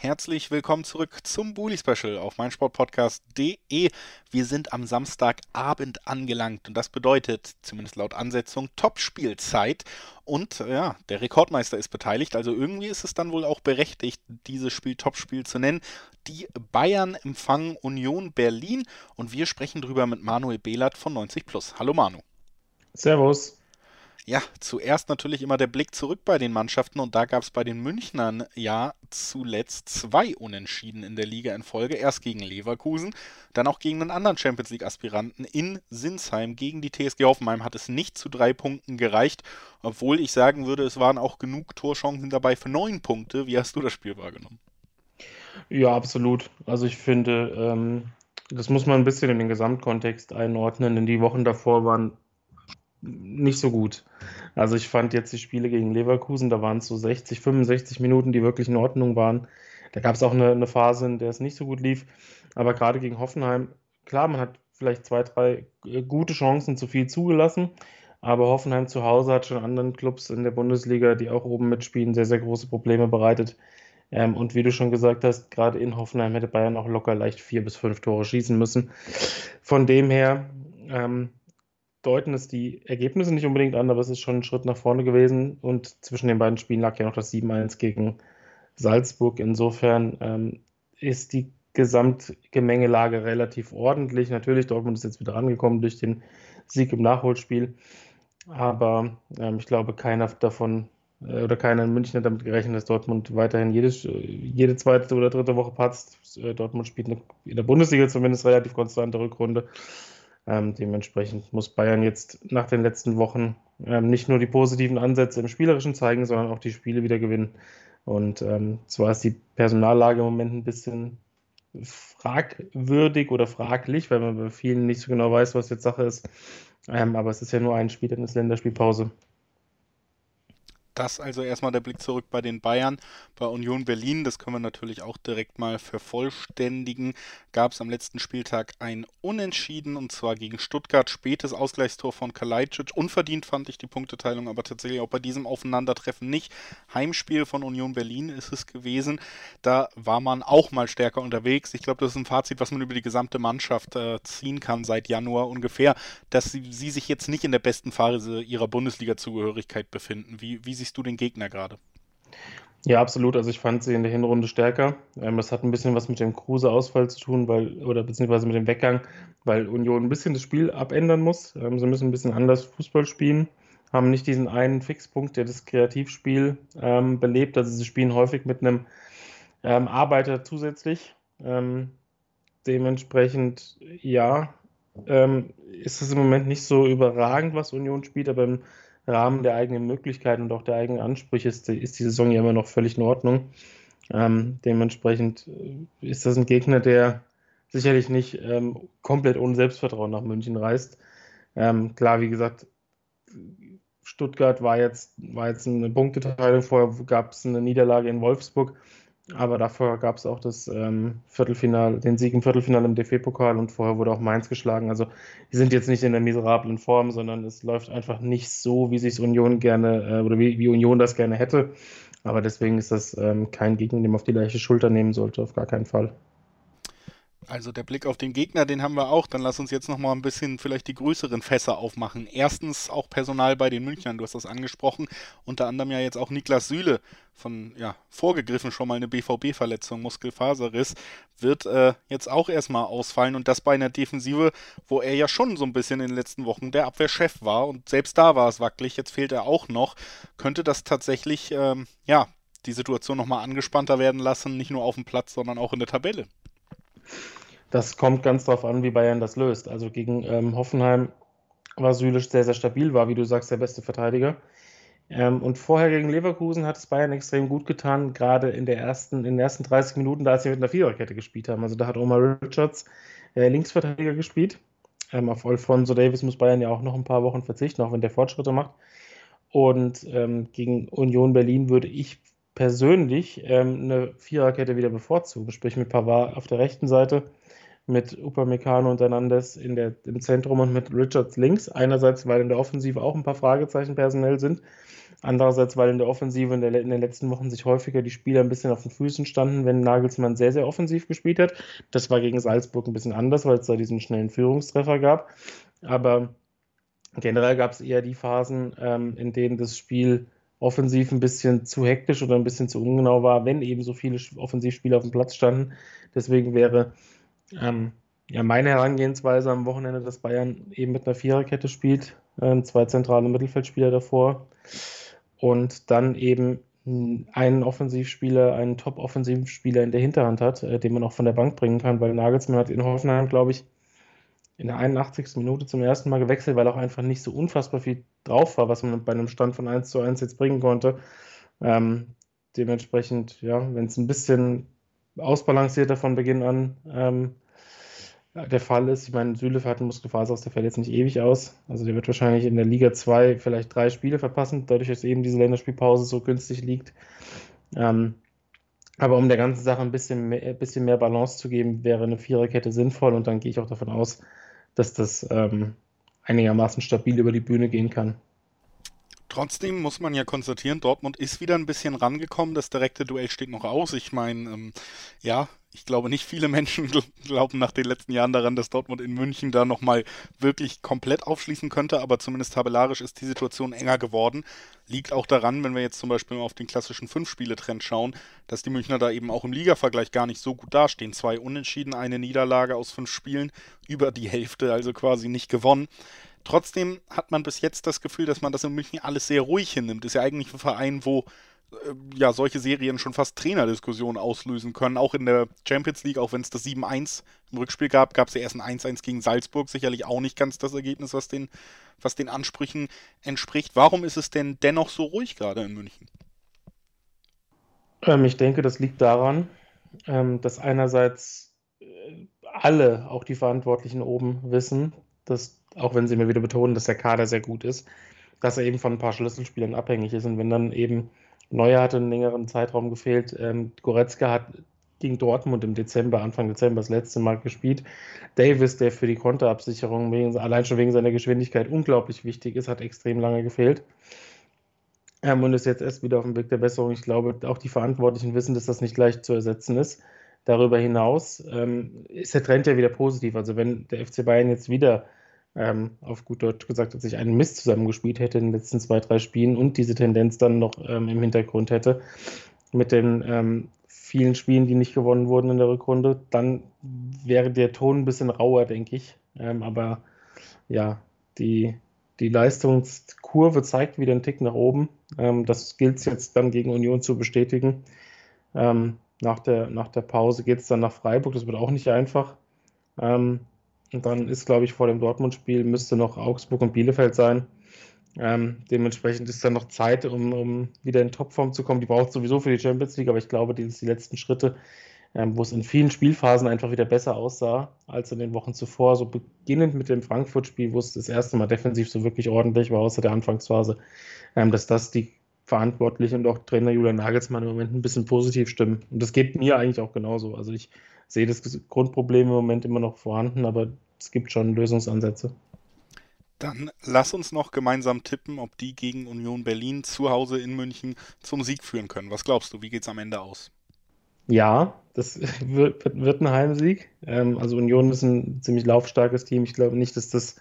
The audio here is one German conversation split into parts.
Herzlich willkommen zurück zum Bully Special auf meinsportpodcast.de. Wir sind am Samstagabend angelangt und das bedeutet, zumindest laut Ansetzung, Top-Spielzeit. Und ja, der Rekordmeister ist beteiligt, also irgendwie ist es dann wohl auch berechtigt, dieses Spiel Topspiel zu nennen. Die Bayern empfangen Union Berlin und wir sprechen drüber mit Manuel Behlert von 90 Plus. Hallo Manu. Servus. Ja, zuerst natürlich immer der Blick zurück bei den Mannschaften und da gab es bei den Münchnern ja zuletzt zwei Unentschieden in der Liga in Folge. Erst gegen Leverkusen, dann auch gegen einen anderen Champions League-Aspiranten in Sinsheim. Gegen die TSG Hoffenheim hat es nicht zu drei Punkten gereicht, obwohl ich sagen würde, es waren auch genug Torchancen dabei für neun Punkte. Wie hast du das Spiel wahrgenommen? Ja, absolut. Also ich finde, ähm, das muss man ein bisschen in den Gesamtkontext einordnen, denn die Wochen davor waren nicht so gut. Also ich fand jetzt die Spiele gegen Leverkusen, da waren es so 60, 65 Minuten, die wirklich in Ordnung waren. Da gab es auch eine, eine, Phase, in der es nicht so gut lief. Aber gerade gegen Hoffenheim, klar, man hat vielleicht zwei, drei äh, gute Chancen zu viel zugelassen. Aber Hoffenheim zu Hause hat schon anderen Clubs in der Bundesliga, die auch oben mitspielen, sehr, sehr große Probleme bereitet. Ähm, und wie du schon gesagt hast, gerade in Hoffenheim hätte Bayern auch locker leicht vier bis fünf Tore schießen müssen. Von dem her, ähm, deuten es die Ergebnisse nicht unbedingt an, aber es ist schon ein Schritt nach vorne gewesen. Und zwischen den beiden Spielen lag ja noch das 7-1 gegen Salzburg. Insofern ähm, ist die Gesamtgemengelage relativ ordentlich. Natürlich, Dortmund ist jetzt wieder rangekommen durch den Sieg im Nachholspiel. Aber ähm, ich glaube, keiner davon äh, oder keiner in München hat damit gerechnet, dass Dortmund weiterhin jedes, jede zweite oder dritte Woche patzt. Äh, Dortmund spielt in der Bundesliga zumindest relativ konstante Rückrunde. Ähm, dementsprechend muss Bayern jetzt nach den letzten Wochen ähm, nicht nur die positiven Ansätze im Spielerischen zeigen, sondern auch die Spiele wieder gewinnen. Und ähm, zwar ist die Personallage im Moment ein bisschen fragwürdig oder fraglich, weil man bei vielen nicht so genau weiß, was jetzt Sache ist. Ähm, aber es ist ja nur ein Spiel, dann ist Länderspielpause. Das also erstmal der Blick zurück bei den Bayern. Bei Union Berlin, das können wir natürlich auch direkt mal vervollständigen, gab es am letzten Spieltag ein Unentschieden und zwar gegen Stuttgart. Spätes Ausgleichstor von Kalajdzic. Unverdient fand ich die Punkteteilung, aber tatsächlich auch bei diesem Aufeinandertreffen nicht. Heimspiel von Union Berlin ist es gewesen. Da war man auch mal stärker unterwegs. Ich glaube, das ist ein Fazit, was man über die gesamte Mannschaft äh, ziehen kann seit Januar ungefähr, dass sie, sie, sich jetzt nicht in der besten Phase ihrer Bundesliga-Zugehörigkeit befinden. Wie, wie siehst du den Gegner gerade? Ja, absolut. Also ich fand sie in der Hinrunde stärker. Ähm, das hat ein bisschen was mit dem Kruse-Ausfall zu tun, weil, oder beziehungsweise mit dem Weggang, weil Union ein bisschen das Spiel abändern muss. Ähm, sie müssen ein bisschen anders Fußball spielen, haben nicht diesen einen Fixpunkt, der das Kreativspiel ähm, belebt. Also sie spielen häufig mit einem ähm, Arbeiter zusätzlich. Ähm, dementsprechend, ja, ähm, ist es im Moment nicht so überragend, was Union spielt, aber im Rahmen der eigenen Möglichkeiten und auch der eigenen Ansprüche ist, ist die Saison ja immer noch völlig in Ordnung. Ähm, dementsprechend äh, ist das ein Gegner, der sicherlich nicht ähm, komplett ohne Selbstvertrauen nach München reist. Ähm, klar, wie gesagt, Stuttgart war jetzt, war jetzt eine Punkteteilung, vorher gab es eine Niederlage in Wolfsburg. Aber davor gab es auch das ähm, Viertelfinale, den Sieg im Viertelfinale im DFB-Pokal und vorher wurde auch Mainz geschlagen. Also die sind jetzt nicht in der miserablen Form, sondern es läuft einfach nicht so, wie sich Union gerne äh, oder wie, wie, Union das gerne hätte. Aber deswegen ist das ähm, kein Gegner, den man auf die leichte Schulter nehmen sollte, auf gar keinen Fall. Also der Blick auf den Gegner, den haben wir auch. Dann lass uns jetzt nochmal ein bisschen vielleicht die größeren Fässer aufmachen. Erstens auch Personal bei den Münchnern, du hast das angesprochen. Unter anderem ja jetzt auch Niklas Süle von, ja, vorgegriffen schon mal eine BVB-Verletzung, Muskelfaserriss, wird äh, jetzt auch erstmal ausfallen und das bei einer Defensive, wo er ja schon so ein bisschen in den letzten Wochen der Abwehrchef war und selbst da war es wackelig, jetzt fehlt er auch noch. Könnte das tatsächlich, ähm, ja, die Situation nochmal angespannter werden lassen, nicht nur auf dem Platz, sondern auch in der Tabelle? Das kommt ganz darauf an, wie Bayern das löst. Also gegen ähm, Hoffenheim war Sülisch sehr, sehr stabil, war, wie du sagst, der beste Verteidiger. Ähm, und vorher gegen Leverkusen hat es Bayern extrem gut getan, gerade in, der ersten, in den ersten 30 Minuten, da sie mit einer Viererkette gespielt haben. Also da hat Omar Richards äh, Linksverteidiger gespielt. Ähm, auf Alfonso Davis muss Bayern ja auch noch ein paar Wochen verzichten, auch wenn der Fortschritte macht. Und ähm, gegen Union Berlin würde ich persönlich ähm, eine Viererkette wieder bevorzugen, sprich mit Pavard auf der rechten Seite mit Upamecano und Hernandez in der, im Zentrum und mit Richards links. Einerseits, weil in der Offensive auch ein paar Fragezeichen personell sind. Andererseits, weil in der Offensive in, der, in, den letzten Wochen sich häufiger die Spieler ein bisschen auf den Füßen standen, wenn Nagelsmann sehr, sehr offensiv gespielt hat. Das war gegen Salzburg ein bisschen anders, weil es da diesen schnellen Führungstreffer gab. Aber generell gab es eher die Phasen, ähm, in denen das Spiel offensiv ein bisschen zu hektisch oder ein bisschen zu ungenau war, wenn eben so viele Offensivspieler auf dem Platz standen. Deswegen wäre ähm, ja, meine Herangehensweise am Wochenende, dass Bayern eben mit einer Viererkette spielt, äh, zwei zentrale Mittelfeldspieler davor und dann eben einen Offensivspieler, einen Top-Offensivspieler in der Hinterhand hat, äh, den man auch von der Bank bringen kann, weil Nagelsmann hat in Hoffenheim, glaube ich, in der 81. Minute zum ersten Mal gewechselt, weil auch einfach nicht so unfassbar viel drauf war, was man bei einem Stand von 1 zu 1 jetzt bringen konnte. Ähm, dementsprechend, ja, wenn es ein bisschen ausbalancierter von Beginn an ähm, der Fall ist, ich meine, Süle hat einen Muskelfaser der fällt jetzt nicht ewig aus. Also der wird wahrscheinlich in der Liga 2 vielleicht drei Spiele verpassen, dadurch, dass eben diese Länderspielpause so günstig liegt. Ähm, aber um der ganzen Sache ein bisschen mehr, ein bisschen mehr Balance zu geben, wäre eine Viererkette sinnvoll und dann gehe ich auch davon aus, dass das ähm, einigermaßen stabil über die Bühne gehen kann. Trotzdem muss man ja konstatieren, Dortmund ist wieder ein bisschen rangekommen. Das direkte Duell steht noch aus. Ich meine, ähm, ja, ich glaube nicht viele Menschen glauben nach den letzten Jahren daran, dass Dortmund in München da nochmal wirklich komplett aufschließen könnte, aber zumindest tabellarisch ist die Situation enger geworden. Liegt auch daran, wenn wir jetzt zum Beispiel auf den klassischen Fünf-Spiele-Trend schauen, dass die Münchner da eben auch im Liga-Vergleich gar nicht so gut dastehen. Zwei Unentschieden, eine Niederlage aus fünf Spielen, über die Hälfte, also quasi nicht gewonnen. Trotzdem hat man bis jetzt das Gefühl, dass man das in München alles sehr ruhig hinnimmt. Ist ja eigentlich ein Verein, wo äh, ja solche Serien schon fast Trainerdiskussionen auslösen können. Auch in der Champions League, auch wenn es das 7-1 im Rückspiel gab, gab es ja erst ein 1-1 gegen Salzburg. Sicherlich auch nicht ganz das Ergebnis, was den, was den Ansprüchen entspricht. Warum ist es denn dennoch so ruhig gerade in München? Ähm, ich denke, das liegt daran, ähm, dass einerseits äh, alle, auch die Verantwortlichen oben, wissen, dass auch wenn sie mir wieder betonen, dass der Kader sehr gut ist, dass er eben von ein paar Schlüsselspielern abhängig ist. Und wenn dann eben Neuer hatte einen längeren Zeitraum gefehlt, ähm, Goretzka hat gegen Dortmund im Dezember, Anfang Dezember das letzte Mal gespielt. Davis, der für die Konterabsicherung wegen, allein schon wegen seiner Geschwindigkeit unglaublich wichtig ist, hat extrem lange gefehlt. Ähm, und ist jetzt erst wieder auf dem Weg der Besserung. Ich glaube, auch die Verantwortlichen wissen, dass das nicht leicht zu ersetzen ist. Darüber hinaus ähm, ist der Trend ja wieder positiv. Also wenn der FC Bayern jetzt wieder ähm, auf gut Deutsch gesagt, dass ich einen Mist zusammengespielt hätte in den letzten zwei, drei Spielen und diese Tendenz dann noch ähm, im Hintergrund hätte mit den ähm, vielen Spielen, die nicht gewonnen wurden in der Rückrunde, dann wäre der Ton ein bisschen rauer, denke ich. Ähm, aber ja, die, die Leistungskurve zeigt wieder einen Tick nach oben. Ähm, das gilt es jetzt dann gegen Union zu bestätigen. Ähm, nach, der, nach der Pause geht es dann nach Freiburg, das wird auch nicht einfach. Ähm, und dann ist, glaube ich, vor dem Dortmund-Spiel müsste noch Augsburg und Bielefeld sein. Ähm, dementsprechend ist dann noch Zeit, um, um wieder in Topform zu kommen. Die braucht sowieso für die Champions League, aber ich glaube, die ist die letzten Schritte, ähm, wo es in vielen Spielphasen einfach wieder besser aussah als in den Wochen zuvor. So beginnend mit dem Frankfurt-Spiel, wo es das erste Mal defensiv so wirklich ordentlich war, außer der Anfangsphase, ähm, dass das die Verantwortlichen und auch Trainer Julian Nagelsmann im Moment ein bisschen positiv stimmen. Und das geht mir eigentlich auch genauso. Also ich sehe das Grundproblem im Moment immer noch vorhanden, aber es gibt schon Lösungsansätze. Dann lass uns noch gemeinsam tippen, ob die gegen Union Berlin zu Hause in München zum Sieg führen können. Was glaubst du, wie geht es am Ende aus? Ja, das wird, wird ein Heimsieg. Ähm, also Union ist ein ziemlich laufstarkes Team. Ich glaube nicht, dass, das,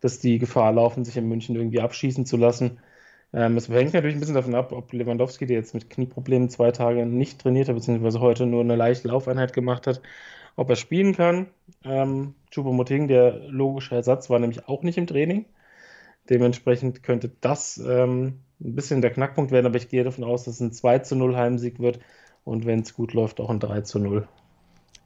dass die Gefahr laufen, sich in München irgendwie abschießen zu lassen. Ähm, es hängt natürlich ein bisschen davon ab, ob Lewandowski, der jetzt mit Knieproblemen zwei Tage nicht trainiert hat, beziehungsweise heute nur eine leichte Laufeinheit gemacht hat, ob er spielen kann. Ähm, Choupo-Moting, der logische Ersatz, war nämlich auch nicht im Training. Dementsprechend könnte das ähm, ein bisschen der Knackpunkt werden, aber ich gehe davon aus, dass es ein 2 zu 0 Heimsieg wird und wenn es gut läuft, auch ein 3 zu 0.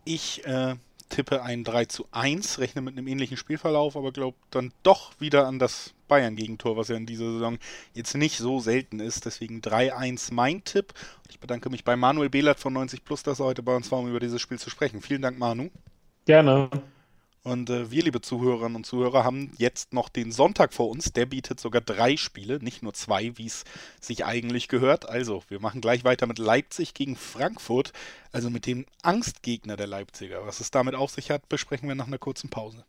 Ich äh, tippe ein 3 zu 1, rechne mit einem ähnlichen Spielverlauf, aber glaube dann doch wieder an das Bayern-Gegentor, was ja in dieser Saison jetzt nicht so selten ist. Deswegen 3-1 mein Tipp. Ich bedanke mich bei Manuel Behlert von 90 Plus, dass er heute bei uns war, um über dieses Spiel zu sprechen. Vielen Dank, Manu. Gerne. Und äh, wir, liebe Zuhörerinnen und Zuhörer, haben jetzt noch den Sonntag vor uns. Der bietet sogar drei Spiele, nicht nur zwei, wie es sich eigentlich gehört. Also, wir machen gleich weiter mit Leipzig gegen Frankfurt, also mit dem Angstgegner der Leipziger. Was es damit auf sich hat, besprechen wir nach einer kurzen Pause.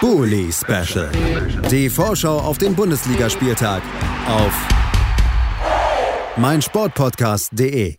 Bully Special. Die Vorschau auf den Bundesligaspieltag auf meinsportpodcast.de.